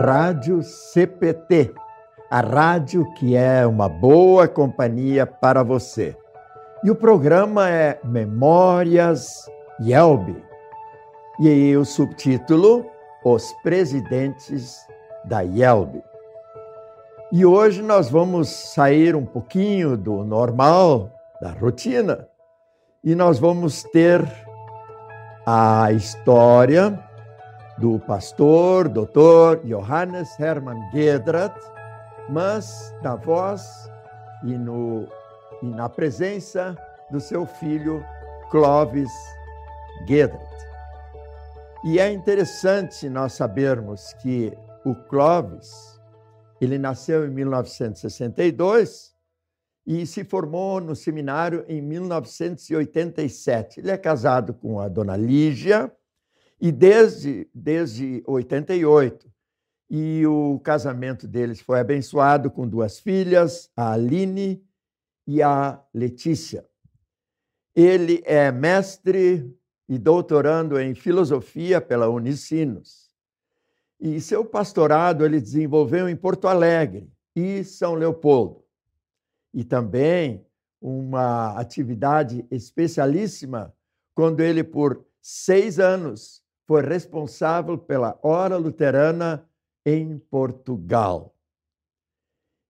Rádio CPT, a rádio que é uma boa companhia para você. E o programa é Memórias Yelby. E o subtítulo Os Presidentes da Yelby. E hoje nós vamos sair um pouquinho do normal, da rotina, e nós vamos ter a história do pastor, doutor Johannes Hermann Gedrat, mas na voz e, no, e na presença do seu filho Clovis Gedrat. E é interessante nós sabermos que o Clovis, ele nasceu em 1962 e se formou no seminário em 1987. Ele é casado com a dona Lígia, e desde, desde 88, e o casamento deles foi abençoado com duas filhas, a Aline e a Letícia. Ele é mestre e doutorando em filosofia pela Unicinos. E seu pastorado ele desenvolveu em Porto Alegre e São Leopoldo. E também uma atividade especialíssima quando ele, por seis anos, foi responsável pela Hora Luterana em Portugal.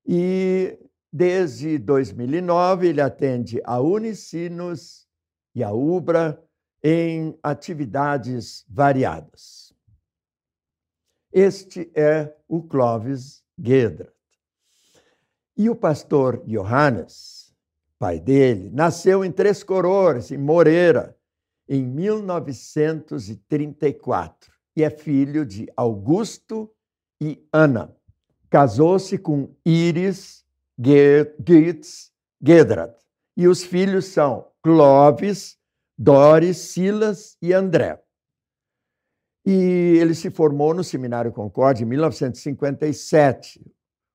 E desde 2009 ele atende a Unicinos e a Ubra em atividades variadas. Este é o Clovis Gedrat. E o pastor Johannes, pai dele, nasceu em Três Coroas, em Moreira, em 1934 e é filho de Augusto e Ana. Casou-se com Iris Goetz Gedrat e os filhos são Clovis, Doris, Silas e André. E ele se formou no Seminário Concórdia em 1957.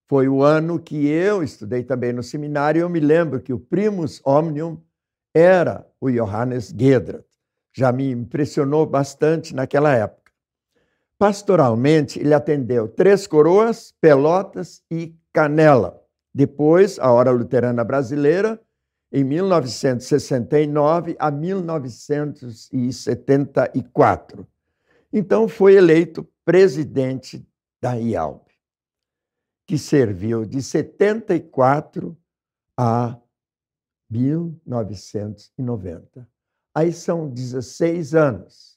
Foi o ano que eu estudei também no seminário eu me lembro que o primus omnium era o Johannes Gedrat já me impressionou bastante naquela época. Pastoralmente, ele atendeu Três Coroas, Pelotas e Canela. Depois, a Hora Luterana Brasileira, em 1969 a 1974. Então, foi eleito presidente da IALB, que serviu de 74 a 1990 aí são 16 anos.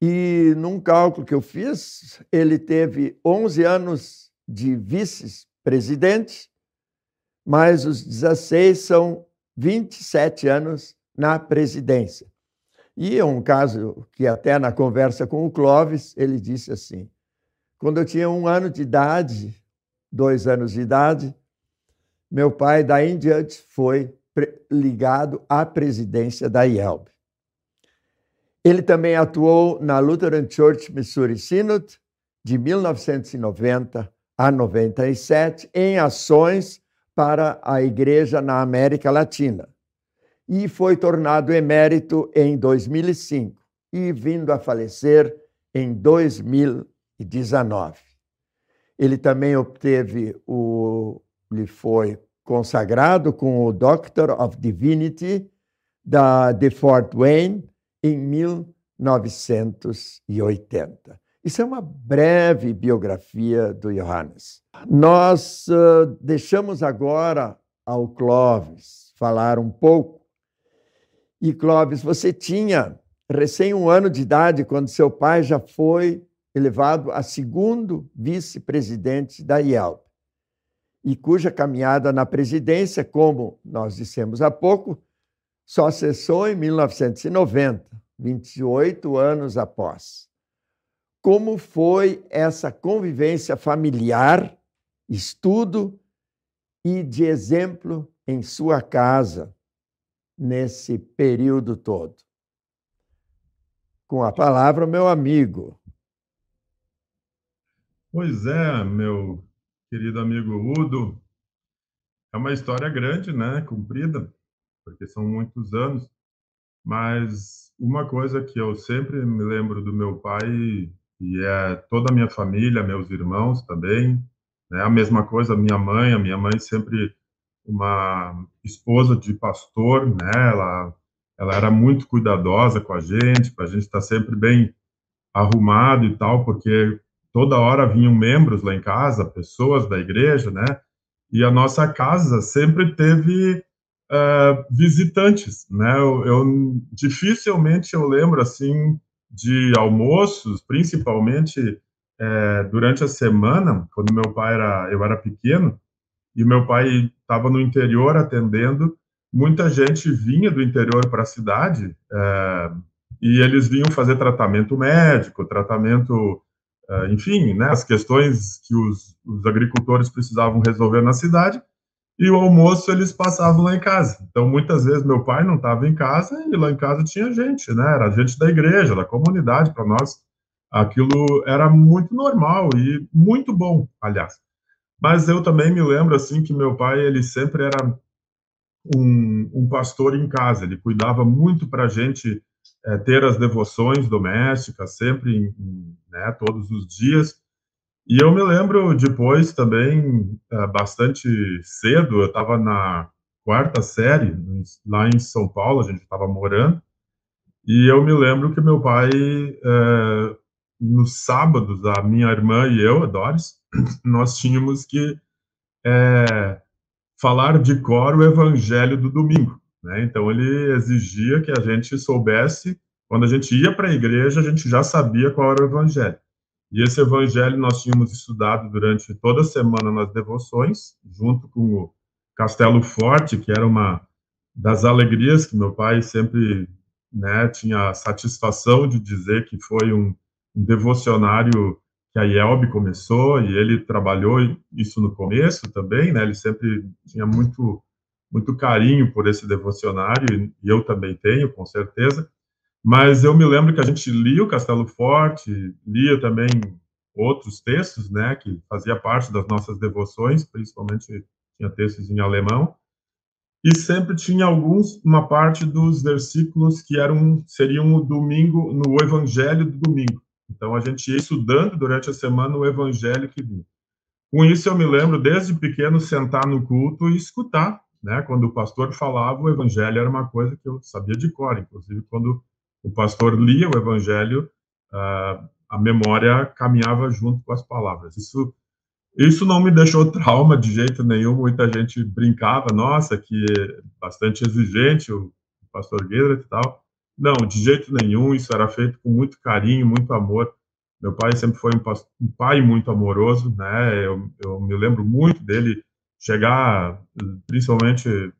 E num cálculo que eu fiz, ele teve 11 anos de vice-presidente, mais os 16 são 27 anos na presidência. E é um caso que até na conversa com o Clóvis, ele disse assim, quando eu tinha um ano de idade, dois anos de idade, meu pai, daí em diante, foi ligado à presidência da IELB. Ele também atuou na Lutheran Church Missouri Synod de 1990 a 97 em ações para a igreja na América Latina e foi tornado emérito em 2005 e vindo a falecer em 2019. Ele também obteve o lhe foi consagrado com o Doctor of Divinity da de Fort Wayne em 1980. Isso é uma breve biografia do Johannes. Nós uh, deixamos agora ao Clóvis falar um pouco. E Clóvis, você tinha recém um ano de idade quando seu pai já foi elevado a segundo vice-presidente da IELB e cuja caminhada na presidência, como nós dissemos há pouco, só cessou em 1990, 28 anos após. Como foi essa convivência familiar, estudo e de exemplo em sua casa nesse período todo? Com a palavra, meu amigo. Pois é, meu querido amigo Udo. É uma história grande, né? Comprida, porque são muitos anos. Mas uma coisa que eu sempre me lembro do meu pai e é toda a minha família, meus irmãos também, né? A mesma coisa, minha mãe, a minha mãe sempre uma esposa de pastor, né? Ela, ela era muito cuidadosa com a gente, para a gente estar tá sempre bem arrumado e tal, porque toda hora vinham membros lá em casa, pessoas da igreja, né? E a nossa casa sempre teve uh, visitantes, né? Eu, eu, dificilmente eu lembro assim de almoços, principalmente durante a semana, quando meu pai era, eu era pequeno, e meu pai estava no interior atendendo, muita gente vinha do interior para a cidade e eles vinham fazer tratamento médico, tratamento, enfim, né, as questões que os, os agricultores precisavam resolver na cidade, e o almoço eles passavam lá em casa. Então, muitas vezes meu pai não estava em casa e lá em casa tinha gente, né? Era gente da igreja, da comunidade. Para nós, aquilo era muito normal e muito bom, aliás. Mas eu também me lembro assim que meu pai ele sempre era um, um pastor em casa. Ele cuidava muito para a gente é, ter as devoções domésticas sempre, né? Todos os dias. E eu me lembro depois também, eh, bastante cedo, eu estava na quarta série, lá em São Paulo, a gente estava morando, e eu me lembro que meu pai, é, nos sábados, a minha irmã e eu, a Doris, nós tínhamos que é, falar de cor o evangelho do domingo. Né? Então, ele exigia que a gente soubesse, quando a gente ia para a igreja, a gente já sabia qual era o evangelho. E esse evangelho nós tínhamos estudado durante toda a semana nas devoções, junto com o Castelo Forte, que era uma das alegrias que meu pai sempre né, tinha a satisfação de dizer que foi um, um devocionário que a IELB começou, e ele trabalhou isso no começo também, né, ele sempre tinha muito, muito carinho por esse devocionário, e eu também tenho, com certeza, mas eu me lembro que a gente lia o Castelo Forte, lia também outros textos, né, que fazia parte das nossas devoções, principalmente tinha textos em alemão, e sempre tinha alguns uma parte dos versículos que eram seriam o domingo no evangelho do domingo. Então a gente ia estudando durante a semana o evangelho que vinha. Com isso eu me lembro desde pequeno sentar no culto e escutar, né? Quando o pastor falava, o evangelho era uma coisa que eu sabia de cor, inclusive quando o pastor lia o evangelho, uh, a memória caminhava junto com as palavras. Isso isso não me deixou trauma de jeito nenhum. Muita gente brincava, nossa, que bastante exigente o pastor Guedra e tal. Não, de jeito nenhum. Isso era feito com muito carinho, muito amor. Meu pai sempre foi um, um pai muito amoroso, né? Eu, eu me lembro muito dele chegar, principalmente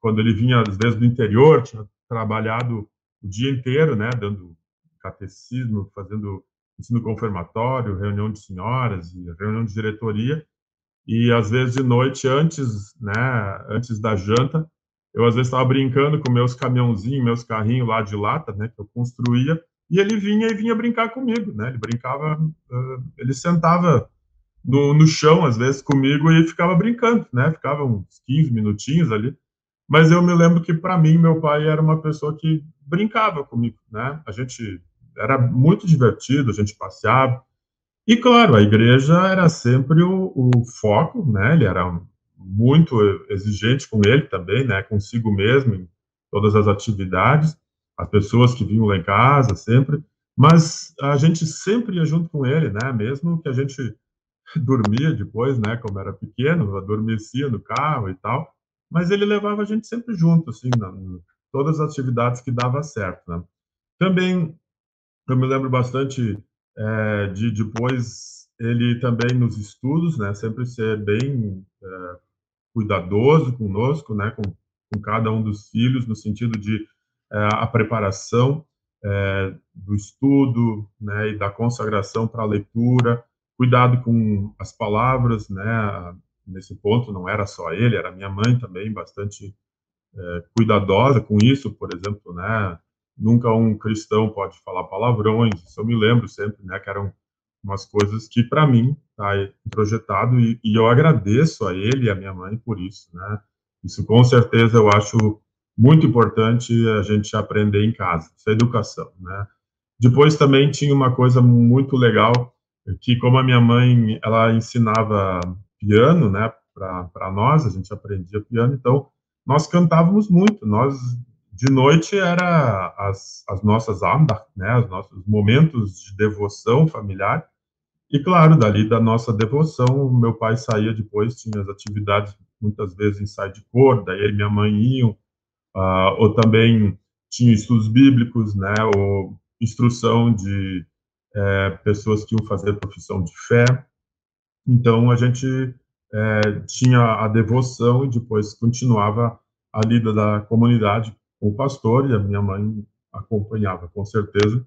quando ele vinha às vezes do interior, tinha trabalhado o dia inteiro, né, dando catecismo, fazendo ensino confirmatório, reunião de senhoras e reunião de diretoria. E às vezes de noite antes, né, antes da janta, eu às vezes estava brincando com meus caminhãozinhos, meus carrinhos lá de lata, né, que eu construía, e ele vinha e vinha brincar comigo, né? Ele brincava, ele sentava no, no chão às vezes comigo e ficava brincando, né? Ficava uns 15 minutinhos ali. Mas eu me lembro que para mim meu pai era uma pessoa que brincava comigo, né? A gente era muito divertido, a gente passeava. E claro, a igreja era sempre o, o foco, né? Ele era muito exigente com ele também, né? Consigo mesmo em todas as atividades, as pessoas que vinham lá em casa sempre, mas a gente sempre ia junto com ele, né? Mesmo que a gente dormia depois, né? Como era pequeno, adormecia no carro e tal, mas ele levava a gente sempre junto, assim, na, todas as atividades que dava certo, né? Também eu me lembro bastante é, de depois ele também nos estudos, né? Sempre ser bem é, cuidadoso conosco, né? Com, com, cada um dos filhos no sentido de é, a preparação do estudo, né? E da consagração para a leitura, cuidado com as palavras, né? Nesse ponto não era só ele, era minha mãe também bastante é, cuidadosa com isso, por exemplo, né? Nunca um cristão pode falar palavrões. Isso eu me lembro sempre, né? Que eram umas coisas que para mim tá projetado e, e, eu agradeço a ele e a minha mãe por isso, né? Isso com certeza eu acho muito importante a gente aprender em casa, essa educação, né? Depois também tinha uma coisa muito legal, que como a minha mãe, ela ensinava piano, né, para nós, a gente aprendia piano, então nós cantávamos muito, nós de noite era as, as nossas andas, né, os nossos momentos de devoção familiar, e claro, dali da nossa devoção, meu pai saía depois, tinha as atividades muitas vezes em sai de cor, daí ele e minha mãe iam, uh, ou também tinha estudos bíblicos, né, ou instrução de é, pessoas que iam fazer profissão de fé. Então a gente é, tinha a devoção e depois continuava a lida da comunidade com o pastor e a minha mãe acompanhava, com certeza,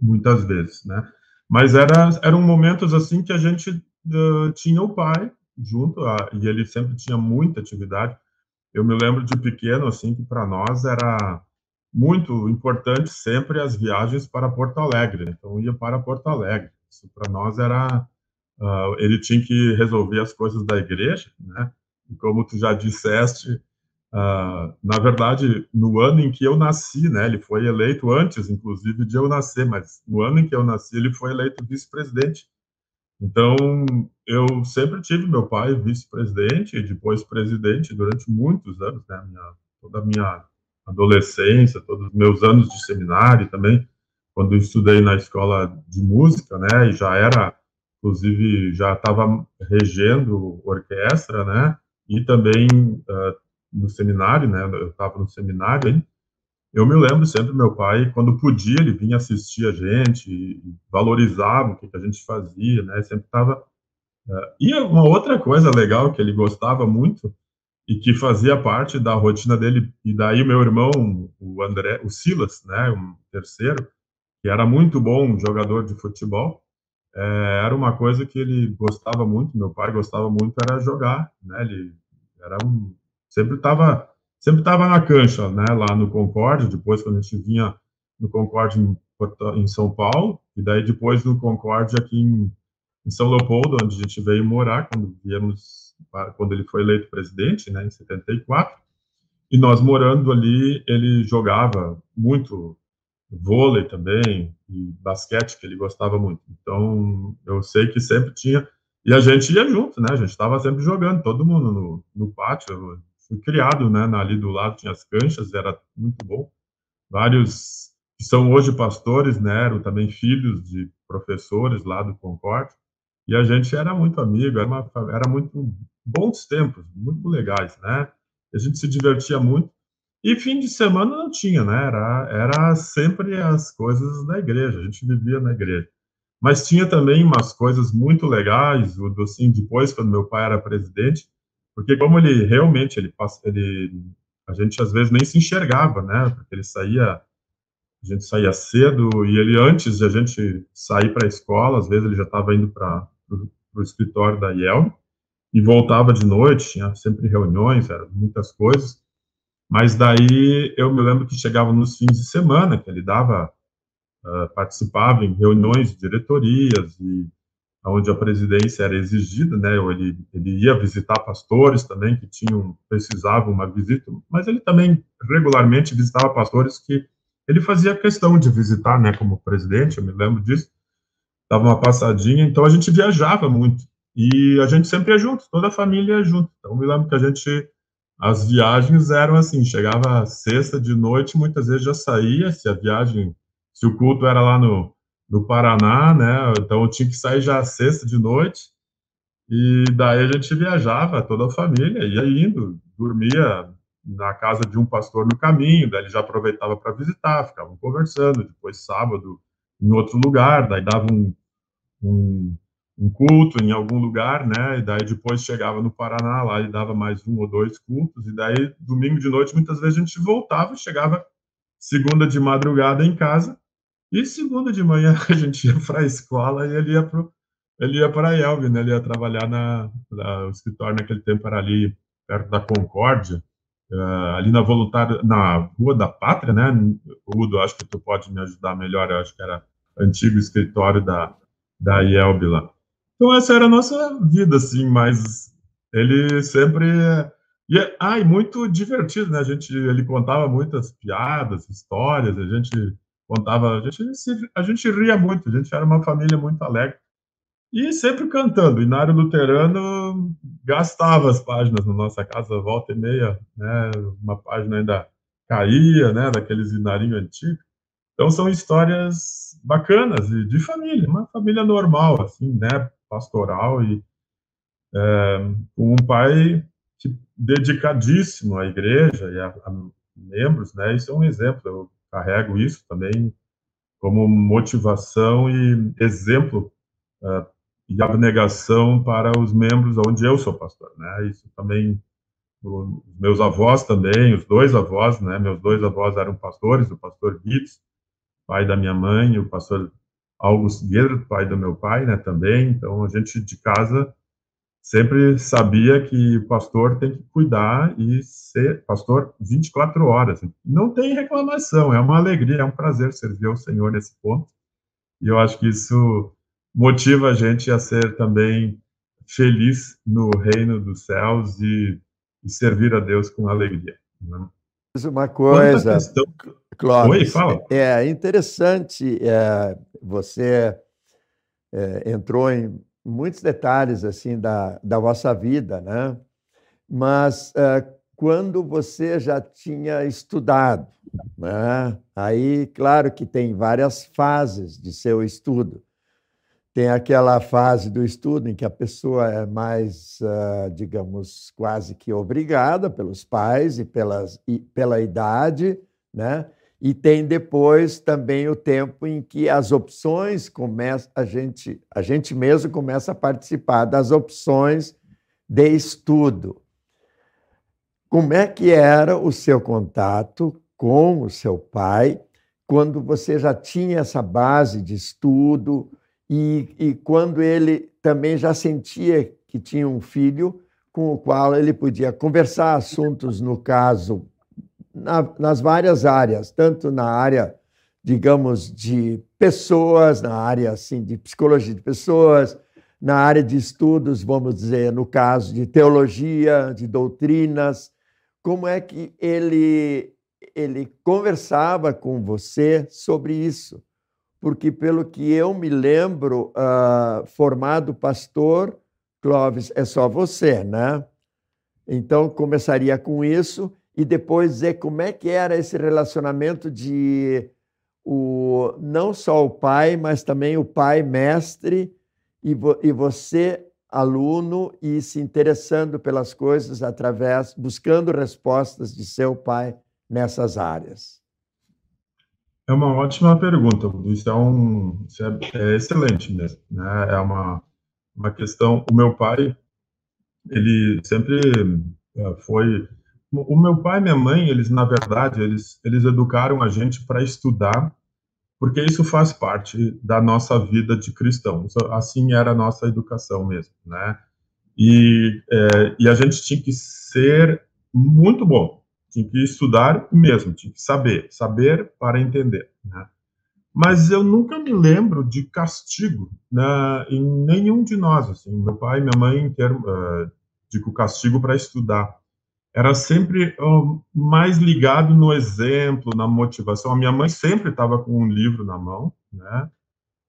muitas vezes, né? Mas era, eram momentos assim que a gente uh, tinha o pai junto a, e ele sempre tinha muita atividade. Eu me lembro de pequeno assim que para nós era muito importante sempre as viagens para Porto Alegre. Então ia para Porto Alegre. Isso para nós era uh, ele tinha que resolver as coisas da igreja, né? E como tu já disseste, Uh, na verdade, no ano em que eu nasci, né, ele foi eleito antes, inclusive, de eu nascer, mas no ano em que eu nasci, ele foi eleito vice-presidente. Então, eu sempre tive meu pai vice-presidente e depois presidente durante muitos anos, né, minha, toda a minha adolescência, todos os meus anos de seminário também, quando eu estudei na escola de música, né, e já era, inclusive, já estava regendo orquestra, né, e também uh, no seminário, né? Eu estava no seminário aí. Eu me lembro sempre meu pai, quando podia, ele vinha assistir a gente, valorizava o que, que a gente fazia, né? Sempre estava. Uh, eh, e uma outra coisa legal que ele gostava muito e que fazia parte da rotina dele, e daí meu irmão, o André, o Silas, né? Um terceiro, que era muito bom jogador de futebol, é, era uma coisa que ele gostava muito, meu pai gostava muito, era jogar, né? Ele era um sempre estava sempre tava na cancha, né, lá no Concorde, depois quando a gente vinha no Concorde em, em São Paulo, e daí depois no Concorde aqui em, em, São Leopoldo, onde a gente veio morar, quando viemos, quando ele foi eleito presidente, né, em 74, e nós morando ali, ele jogava muito vôlei também, e basquete, que ele gostava muito. Então, eu sei que sempre tinha, e a gente ia junto, né, a gente estava sempre jogando, todo mundo no, no pátio, fui criado, né, ali do lado tinha as canchas, era muito bom. Vários que são hoje pastores, né, eram também filhos de professores lá do Concorde, e a gente era muito amigo, era, uma, era muito bons tempos, muito legais, né? A gente se divertia muito. E fim de semana não tinha, né? Era, era sempre as coisas da igreja, a gente vivia na igreja. Mas tinha também umas coisas muito legais, o assim, depois, quando meu pai era presidente, porque como ele realmente, ele, ele a gente às vezes nem se enxergava, né? Porque ele saía, a gente saía cedo e ele antes de a gente sair para a escola, às vezes ele já estava indo para o escritório da IEL e voltava de noite, tinha sempre reuniões, eram muitas coisas. Mas daí eu me lembro que chegava nos fins de semana, que ele dava, uh, participava em reuniões de diretorias e onde a presidência era exigida, né, ele, ele ia visitar pastores também que tinham precisavam uma visita, mas ele também regularmente visitava pastores que ele fazia questão de visitar, né, como presidente, eu me lembro disso, dava uma passadinha, então a gente viajava muito, e a gente sempre ia junto, toda a família ia junto, então me lembro que a gente, as viagens eram assim, chegava sexta de noite, muitas vezes já saía, se a viagem, se o culto era lá no do Paraná, né? Então eu tinha que sair já sexta de noite. E daí a gente viajava, toda a família, ia indo, dormia na casa de um pastor no caminho, daí ele já aproveitava para visitar, ficavam conversando, depois sábado em outro lugar, daí dava um, um, um, culto em algum lugar, né, e daí depois chegava no Paraná, lá e dava mais um ou dois cultos, e daí domingo de noite muitas vezes a gente voltava, chegava segunda de madrugada em casa, e segunda de manhã a gente ia para a escola e ele ia para ele ia para Elbe, né? Ele ia trabalhar na, na, o escritório naquele tempo era ali perto da Concórdia, uh, ali na voluntária, na Rua da Pátria, né? Udo, acho que tu pode me ajudar melhor, eu acho que era antigo escritório da da IELB lá. Então essa era a nossa vida, assim, mas ele sempre e é, ai, muito divertido, né? A gente ele contava muitas piadas, histórias, a gente contava, a gente, a gente ria muito, a gente era uma família muito alegre. E sempre cantando. Inário Luterano gastava as páginas na nossa casa, volta e meia, né? Uma página ainda caía, né? Daqueles inarinho antigos. Então são histórias bacanas e de família, uma família normal, assim, né? Pastoral e é, com um pai dedicadíssimo à igreja e a, a membros, né? Isso é um exemplo. Eu carrego isso também como motivação e exemplo uh, e abnegação para os membros onde eu sou pastor, né? Isso também os meus avós também, os dois avós, né? Meus dois avós eram pastores, o pastor Guides, pai da minha mãe, o pastor Augusto Guerra, pai do meu pai, né? Também. Então a gente de casa sempre sabia que o pastor tem que cuidar e ser pastor 24 horas. Não tem reclamação, é uma alegria, é um prazer servir ao Senhor nesse ponto. E eu acho que isso motiva a gente a ser também feliz no reino dos céus e, e servir a Deus com alegria. Né? Uma coisa, questão... Clóvis, Oi, fala. é interessante, é, você é, entrou em muitos detalhes assim da, da vossa vida, né? Mas uh, quando você já tinha estudado, né? Aí, claro que tem várias fases de seu estudo. Tem aquela fase do estudo em que a pessoa é mais, uh, digamos, quase que obrigada pelos pais e, pelas, e pela idade, né? E tem depois também o tempo em que as opções começam, a gente, a gente mesmo começa a participar das opções de estudo. Como é que era o seu contato com o seu pai quando você já tinha essa base de estudo e, e quando ele também já sentia que tinha um filho com o qual ele podia conversar assuntos, no caso na, nas várias áreas, tanto na área, digamos, de pessoas, na área assim de psicologia de pessoas, na área de estudos, vamos dizer, no caso de teologia, de doutrinas, como é que ele ele conversava com você sobre isso? Porque pelo que eu me lembro, uh, formado pastor, Clóvis, é só você, né? Então começaria com isso e depois dizer como é que era esse relacionamento de o, não só o pai, mas também o pai mestre e, vo, e você aluno e se interessando pelas coisas através, buscando respostas de seu pai nessas áreas. É uma ótima pergunta, isso é, um, isso é, é excelente mesmo, né? É uma, uma questão. O meu pai, ele sempre eh, foi o meu pai e minha mãe, eles na verdade, eles eles educaram a gente para estudar, porque isso faz parte da nossa vida de cristão. Assim era a nossa educação mesmo, né? E, é, e a gente tinha que ser muito bom, tinha que estudar mesmo, tinha que saber, saber para entender, né? Mas eu nunca me lembro de castigo né, em nenhum de nós, assim, meu pai e minha mãe, em termo, uh, digo castigo para estudar era sempre mais ligado no exemplo, na motivação. A minha mãe sempre estava com um livro na mão, né?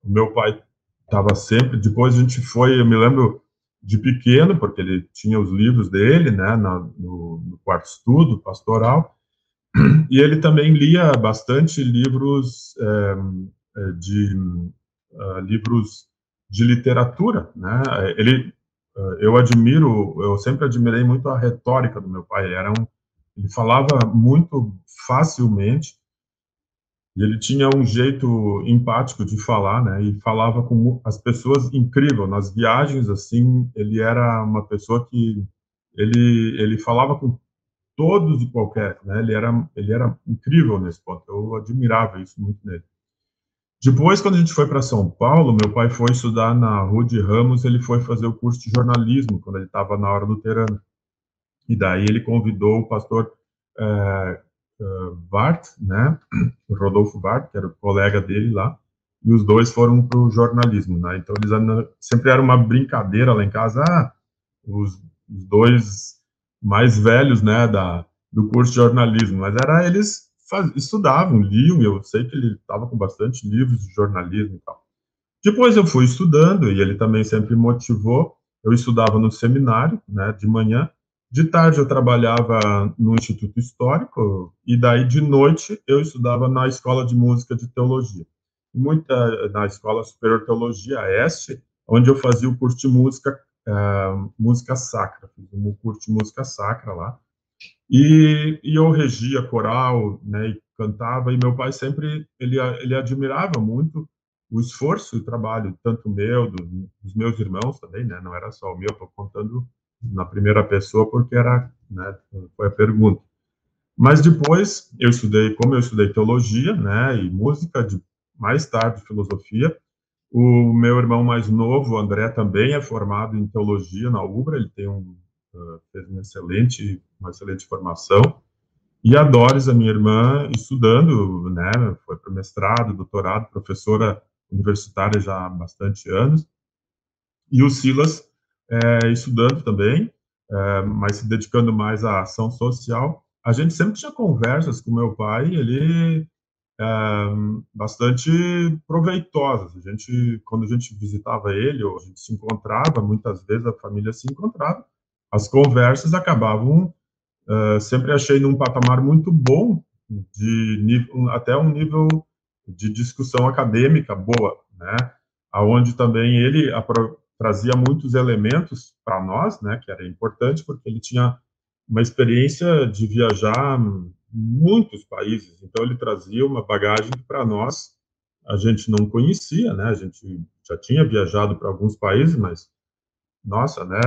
O meu pai estava sempre. Depois a gente foi, eu me lembro de pequeno, porque ele tinha os livros dele, né, na, no, no quarto estudo pastoral, e ele também lia bastante livros é, de uh, livros de literatura, né? Ele eu admiro, eu sempre admirei muito a retórica do meu pai. Ele, era um, ele falava muito facilmente e ele tinha um jeito empático de falar, né? E falava com as pessoas incrível nas viagens assim. Ele era uma pessoa que ele ele falava com todos e qualquer, né? Ele era ele era incrível nesse ponto. Eu admirava isso muito nele. Depois, quando a gente foi para São Paulo, meu pai foi estudar na Rude Ramos, ele foi fazer o curso de jornalismo, quando ele estava na hora luterana. E daí ele convidou o pastor é, Bart, né, Rodolfo Bart, que era o colega dele lá, e os dois foram para o jornalismo, né? Então eles sempre era uma brincadeira lá em casa, ah, os, os dois mais velhos, né, da, do curso de jornalismo, mas era eles faz, estudavam, liam, eu sei que ele estava com bastante livros de jornalismo e tal. Depois eu fui estudando, e ele também sempre motivou, eu estudava no seminário, né, de manhã, de tarde eu trabalhava no Instituto Histórico, e daí de noite eu estudava na Escola de Música de Teologia. Muita, na Escola Superior Teologia, Este, onde eu fazia o curso de música, uh, música sacra, fiz um curso de música sacra lá, e, e eu regia coral, né, e cantava, e meu pai sempre, ele, ele admirava muito o esforço e o trabalho, tanto meu, do, dos meus irmãos também, né, não era só o meu, estou contando na primeira pessoa porque era, né, foi a pergunta. Mas depois eu estudei, como eu estudei teologia, né, e música, de, mais tarde filosofia, o meu irmão mais novo, André, também é formado em teologia na UBRA, ele tem um, fez uma excelente, uma excelente formação, e a Doris, a minha irmã, estudando, né, foi para mestrado, doutorado, professora universitária já há bastante anos, e o Silas é, estudando também, é, mas se dedicando mais à ação social. A gente sempre tinha conversas com meu pai, ele é, bastante proveitosas. A gente, quando a gente visitava ele, ou a gente se encontrava, muitas vezes a família se encontrava, as conversas acabavam, é, sempre achei num patamar muito bom, de até um nível de discussão acadêmica boa, né? Aonde também ele trazia muitos elementos para nós, né, que era importante porque ele tinha uma experiência de viajar muitos países, então ele trazia uma bagagem para nós a gente não conhecia, né? A gente já tinha viajado para alguns países, mas nossa, né?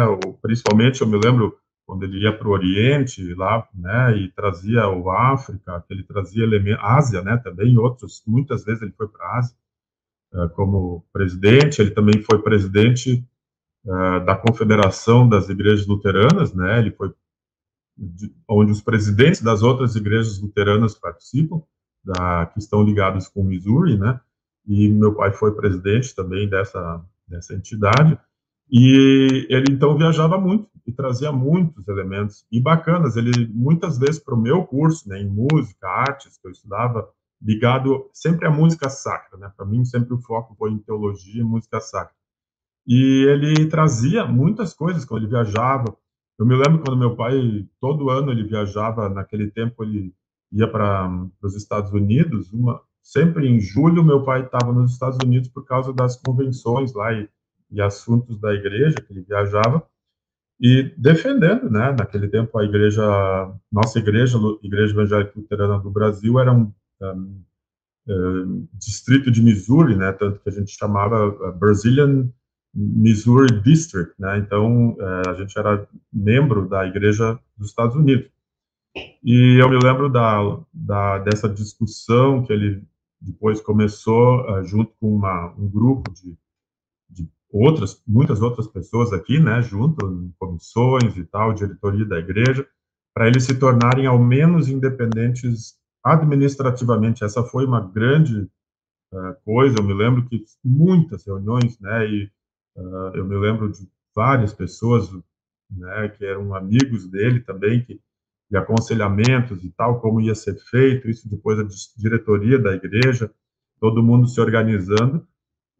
principalmente eu me lembro quando ele ia para o Oriente lá, né? E trazia o África, que ele trazia elementos, Ásia, né? Também outros, muitas vezes ele foi para a Ásia eh, como presidente, ele também foi presidente eh, da Confederação das Igrejas Luteranas, né, ele foi onde os presidentes das outras igrejas luteranas participam, da, que estão ligados com Missouri, né, e meu pai foi presidente também dessa, dessa entidade, e ele então viajava muito e trazia muitos elementos e bacanas. Ele muitas vezes para o meu curso, né, em música, artes que eu estudava, ligado sempre à música sacra, né? Para mim sempre o foco foi em teologia e música sacra. E ele trazia muitas coisas quando ele viajava. Eu me lembro quando meu pai todo ano ele viajava, naquele tempo ele ia para os Estados Unidos, uma sempre em julho meu pai estava nos Estados Unidos por causa das convenções lá e, e assuntos da igreja que ele viajava e defendendo, né, naquele tempo a igreja, nossa igreja, Igreja Evangélica Luterana do Brasil era um uh, distrito de Missouri, né, tanto que a gente chamava uh, Brazilian Missouri District, né, então uh, a gente era membro da Igreja dos Estados Unidos. E eu me lembro da, da dessa discussão que ele depois começou junto com uma, um grupo de, de outras, muitas outras pessoas aqui, né, junto, em comissões e tal, diretoria da igreja, para eles se tornarem ao menos independentes administrativamente, essa foi uma grande uh, coisa. Eu me lembro que muitas reuniões, né, e uh, eu me lembro de várias pessoas, né, que eram amigos dele também, que de aconselhamentos e tal, como ia ser feito, isso depois a diretoria da igreja, todo mundo se organizando,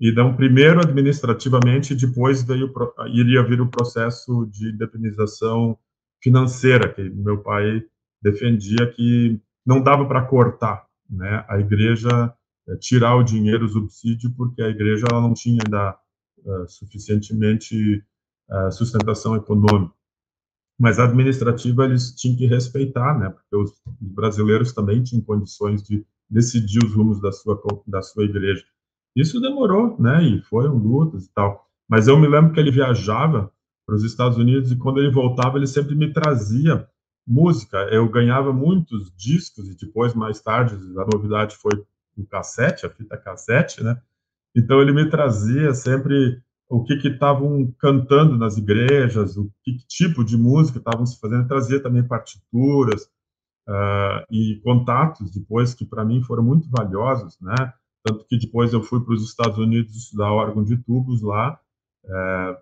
então, primeiro administrativamente, depois veio, iria vir o processo de indemnização financeira, que meu pai defendia que não dava para cortar, né? A igreja é, tirar o dinheiro, o subsídio, porque a igreja ela não tinha ainda uh, suficientemente uh, sustentação econômica. Mas a administrativa eles tinham que respeitar, né? Porque os brasileiros também tinham condições de decidir os rumos da sua da sua igreja. Isso demorou, né? E foram lutas e tal. Mas eu me lembro que ele viajava para os Estados Unidos e quando ele voltava ele sempre me trazia música, eu ganhava muitos discos e depois, mais tarde, a novidade foi o cassete, a fita cassete, né? Então ele me trazia sempre o que estavam cantando nas igrejas, o que, que tipo de música estavam se fazendo, trazia também partituras uh, e contatos depois que para mim foram muito valiosos, né? Tanto que depois eu fui para os Estados Unidos estudar órgão de tubos lá, uh,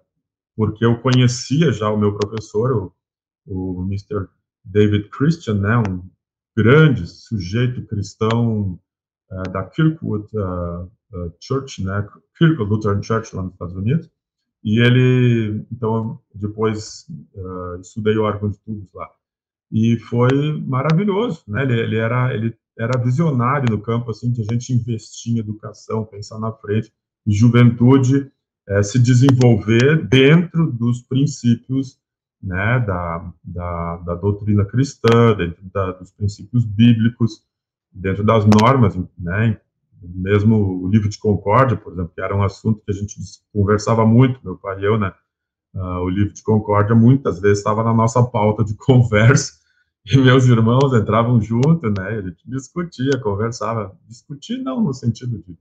porque eu conhecia já o meu professor, o, o Mr. David Christian, né, um grande sujeito cristão uh, da Kirkwood uh, Church, né, Kirkwood Lutheran Church lá nos Estados Unidos, e ele, então, depois estudei órgão de tubos lá, e foi maravilhoso, né, ele, ele, era, ele era visionário no campo, assim, que a gente investir em educação, pensar na frente, e juventude se desenvolver dentro dos princípios né, da, da, da doutrina cristã, dentro da, dos princípios bíblicos, dentro das normas, né, mesmo o livro de Concórdia, por exemplo, que era um assunto que a gente conversava muito, meu pai e eu, né, uh, o livro de Concórdia muitas vezes estava na nossa pauta de conversa, e meus irmãos entravam junto, né, a gente discutia, conversava, discutir não no sentido de,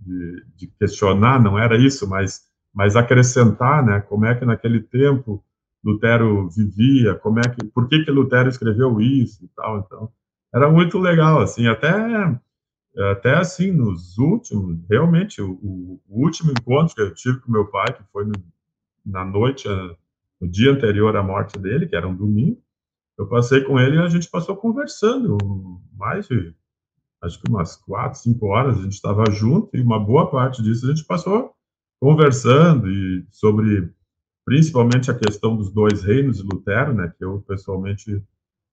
de, de questionar, não era isso, mas, mas acrescentar, né, como é que naquele tempo Lutero vivia, como é que, por que que Lutero escreveu isso e tal, então, era muito legal, assim, até, até assim, nos últimos, realmente, o, o último encontro que eu tive com meu pai, que foi no, na noite, no dia anterior à morte dele, que era um domingo, eu passei com ele e a gente passou conversando, mais de, acho que umas quatro, cinco horas, a gente estava junto, e uma boa parte disso a gente passou conversando e sobre principalmente a questão dos dois reinos de Lutero, né, que eu pessoalmente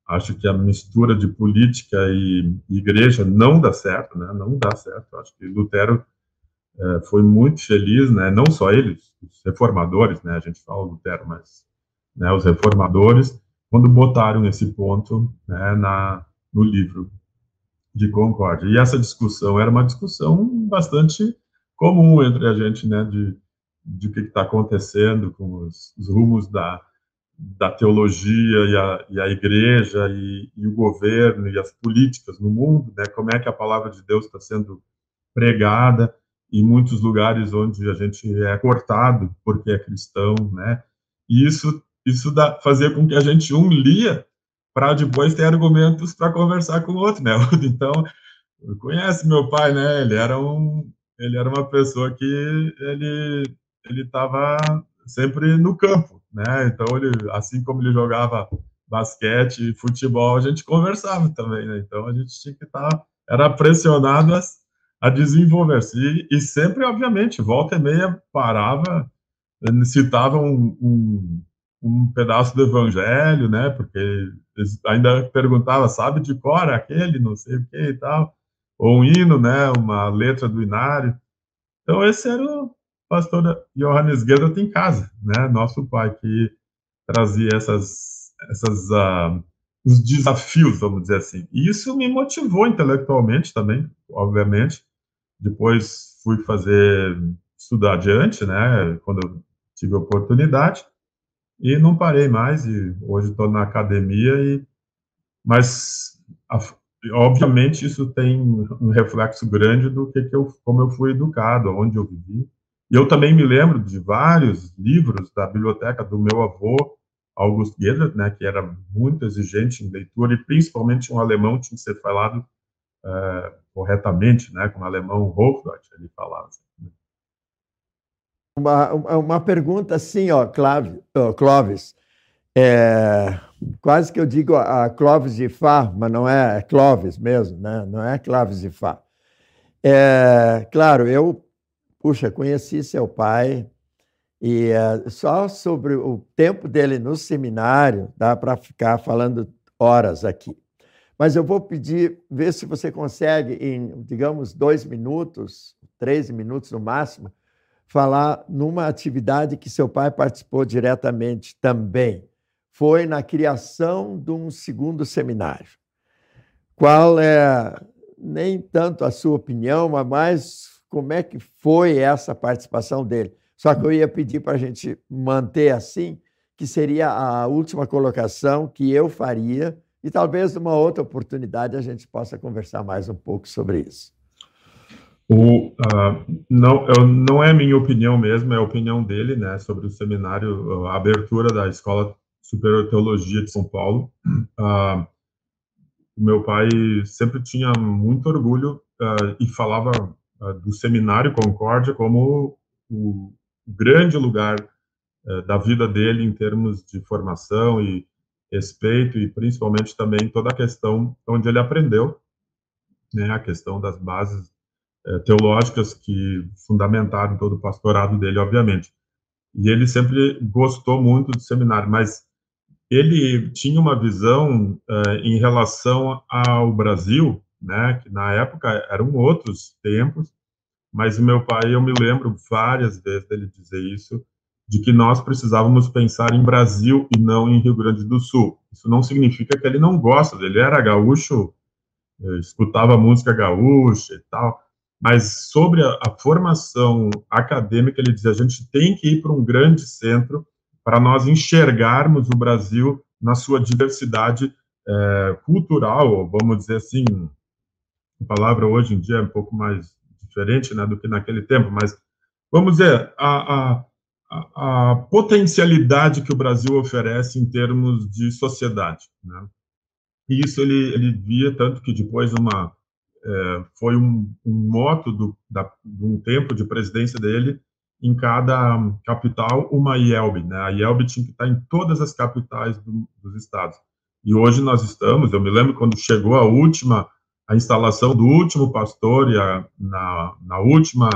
acho que a mistura de política e igreja não dá certo, né, não dá certo. Acho que Lutero é, foi muito feliz, né, não só eles, os reformadores, né, a gente fala Lutero, mas né, os reformadores, quando botaram esse ponto né, na, no livro de Concórdia. E essa discussão era uma discussão bastante comum entre a gente, né, de de o que está acontecendo com os, os, rumos da, da teologia e a, e a igreja e, e, o governo e as políticas no mundo, né? Como é que a palavra de Deus está sendo pregada em muitos lugares onde a gente é cortado porque é cristão, né? E isso isso dá fazer com que a gente um lia para depois ter argumentos para conversar com o outro, né? Então, conhece meu pai, né? Ele era um ele era uma pessoa que ele ele estava sempre no campo, né? Então ele, assim como ele jogava basquete futebol, a gente conversava também, né? Então a gente tinha que estar, tá, era pressionado a, a desenvolver-se e, e, sempre, obviamente, volta e meia parava, citava um, um, um pedaço do Evangelho, né? Porque ainda perguntava, sabe de cor aquele, não sei o que e tal, ou um hino, né? Uma letra do inário. Então esse era o pastor Johannes Gedert em casa, né? Nosso pai que trazia essas, essas uh, os desafios, vamos dizer assim. E isso me motivou intelectualmente também, obviamente. Depois fui fazer estudar adiante, né? Quando eu tive a oportunidade e não parei mais. E hoje estou na academia e, mas a, obviamente isso tem um reflexo grande do que, que eu, como eu fui educado, onde eu vivi e eu também me lembro de vários livros da biblioteca do meu avô, August Gedert, né, que era muito exigente em leitura, e principalmente um alemão tinha que ser falado é, corretamente, né, com o alemão Hofdeutsch, ele falava. Assim. Uma, uma pergunta assim, ó, Clóvis, é, quase que eu digo a Clóvis de Fá, mas não é, é Clóvis mesmo, né? não é Clóvis de Fá. É, claro, eu Puxa, conheci seu pai e uh, só sobre o tempo dele no seminário dá para ficar falando horas aqui. Mas eu vou pedir, ver se você consegue, em, digamos, dois minutos, três minutos no máximo, falar numa atividade que seu pai participou diretamente também. Foi na criação de um segundo seminário. Qual é, nem tanto a sua opinião, mas mais como é que foi essa participação dele. Só que eu ia pedir para a gente manter assim, que seria a última colocação que eu faria, e talvez numa outra oportunidade a gente possa conversar mais um pouco sobre isso. O, uh, não, eu, não é minha opinião mesmo, é a opinião dele, né, sobre o seminário, a abertura da Escola Superior de Teologia de São Paulo. Uh, meu pai sempre tinha muito orgulho uh, e falava do Seminário Concórdia como o grande lugar uh, da vida dele em termos de formação e respeito e principalmente também toda a questão onde ele aprendeu, né, a questão das bases é, teológicas que fundamentaram todo o pastorado dele, obviamente. E ele sempre gostou muito do seminário, mas ele tinha uma visão uh, em relação ao Brasil, né, que na época eram outros tempos, mas o meu pai, eu me lembro várias vezes dele dizer isso, de que nós precisávamos pensar em Brasil e não em Rio Grande do Sul. Isso não significa que ele não gosta, ele era gaúcho, eh, escutava música gaúcha e tal, mas sobre a, a formação acadêmica, ele dizia, a gente tem que ir para um grande centro para nós enxergarmos o Brasil na sua diversidade é, cultural, vamos dizer assim, a palavra hoje em dia é um pouco mais diferente né, do que naquele tempo, mas vamos dizer, a, a, a, potencialidade que o Brasil oferece em termos de sociedade. Né? E isso ele, ele via tanto que depois uma, é, foi um, um moto do, da, de um tempo de presidência dele, em cada capital uma IELB, né? A IELB tinha que estar em todas as capitais do, dos estados. E hoje nós estamos, eu me lembro quando chegou a última, a instalação do último pastor e a, na, na última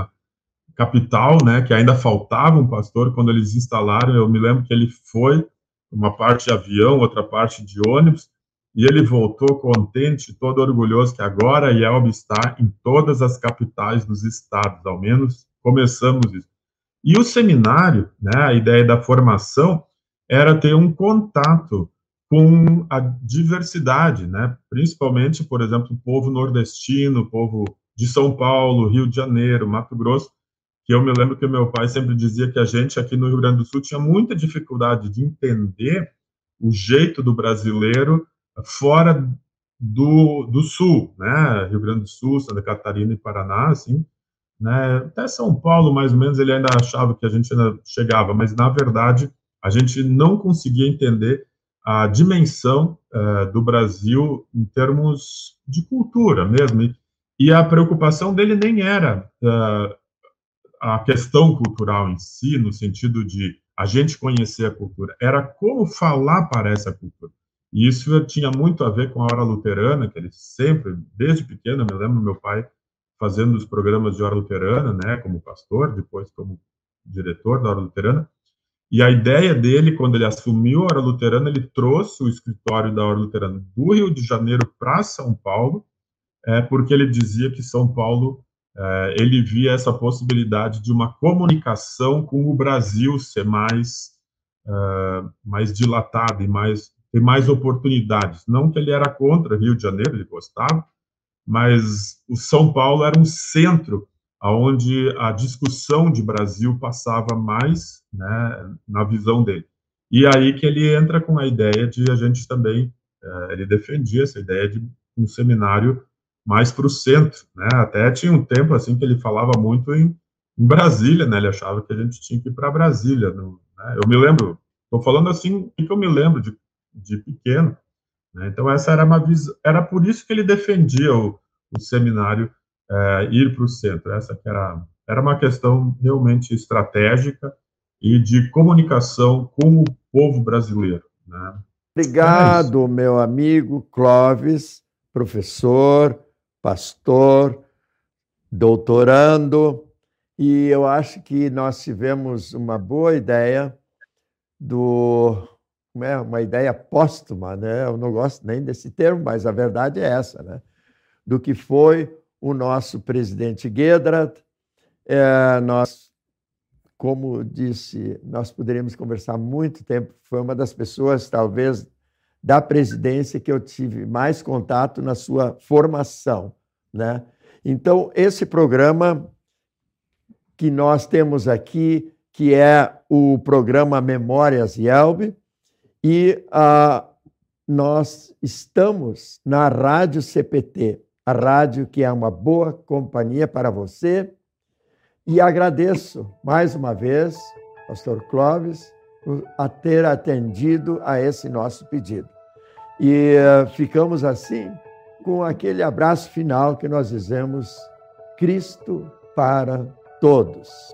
capital, né, que ainda faltava um pastor, quando eles instalaram, eu me lembro que ele foi, uma parte de avião, outra parte de ônibus, e ele voltou contente, todo orgulhoso que agora a IELB está em todas as capitais dos estados, ao menos começamos isso. E o seminário, né, a ideia da formação era ter um contato com a diversidade, né, principalmente, por exemplo, o povo nordestino, o povo de São Paulo, Rio de Janeiro, Mato Grosso, que eu me lembro que meu pai sempre dizia que a gente aqui no Rio Grande do Sul tinha muita dificuldade de entender o jeito do brasileiro fora do, do Sul, né, Rio Grande do Sul, Santa Catarina e Paraná, assim, né? Até São Paulo, mais ou menos, ele ainda achava que a gente ainda chegava, mas na verdade a gente não conseguia entender a dimensão uh, do Brasil em termos de cultura mesmo. E, e a preocupação dele nem era uh, a questão cultural em si, no sentido de a gente conhecer a cultura, era como falar para essa cultura. E isso tinha muito a ver com a hora luterana, que ele sempre, desde pequeno, eu me lembro meu pai fazendo os programas de hora luterana, né, como pastor, depois como diretor da hora luterana. E a ideia dele, quando ele assumiu a hora luterana, ele trouxe o escritório da hora luterana do Rio de Janeiro para São Paulo, é, porque ele dizia que São Paulo é, ele via essa possibilidade de uma comunicação com o Brasil ser mais é, mais dilatada e mais ter mais oportunidades. Não que ele era contra Rio de Janeiro, ele gostava, mas o São Paulo era um centro onde a discussão de Brasil passava mais né, na visão dele. E aí que ele entra com a ideia de a gente também, é, ele defendia essa ideia de um seminário mais para o centro, né? Até tinha um tempo assim que ele falava muito em, em Brasília, né? Ele achava que a gente tinha que ir para Brasília. No, né? Eu me lembro, estou falando assim, o que eu me lembro de, de pequeno, né? Então, essa era uma visão, era por isso que ele defendia o, o seminário é, ir para o centro. Essa que era, era uma questão realmente estratégica e de comunicação com o povo brasileiro. Né? Obrigado, é meu amigo Clóvis, professor, pastor, doutorando, e eu acho que nós tivemos uma boa ideia do é uma ideia póstuma, né? eu não gosto nem desse termo, mas a verdade é essa, né? do que foi o nosso presidente Gedrat. É, nós, como disse, nós poderíamos conversar muito tempo, foi uma das pessoas, talvez, da presidência que eu tive mais contato na sua formação. Né? Então, esse programa que nós temos aqui, que é o programa Memórias Yelbe, e ah, nós estamos na Rádio CPT, a rádio que é uma boa companhia para você. E agradeço mais uma vez, Pastor Clóvis, por ter atendido a esse nosso pedido. E uh, ficamos assim com aquele abraço final que nós dizemos: Cristo para todos.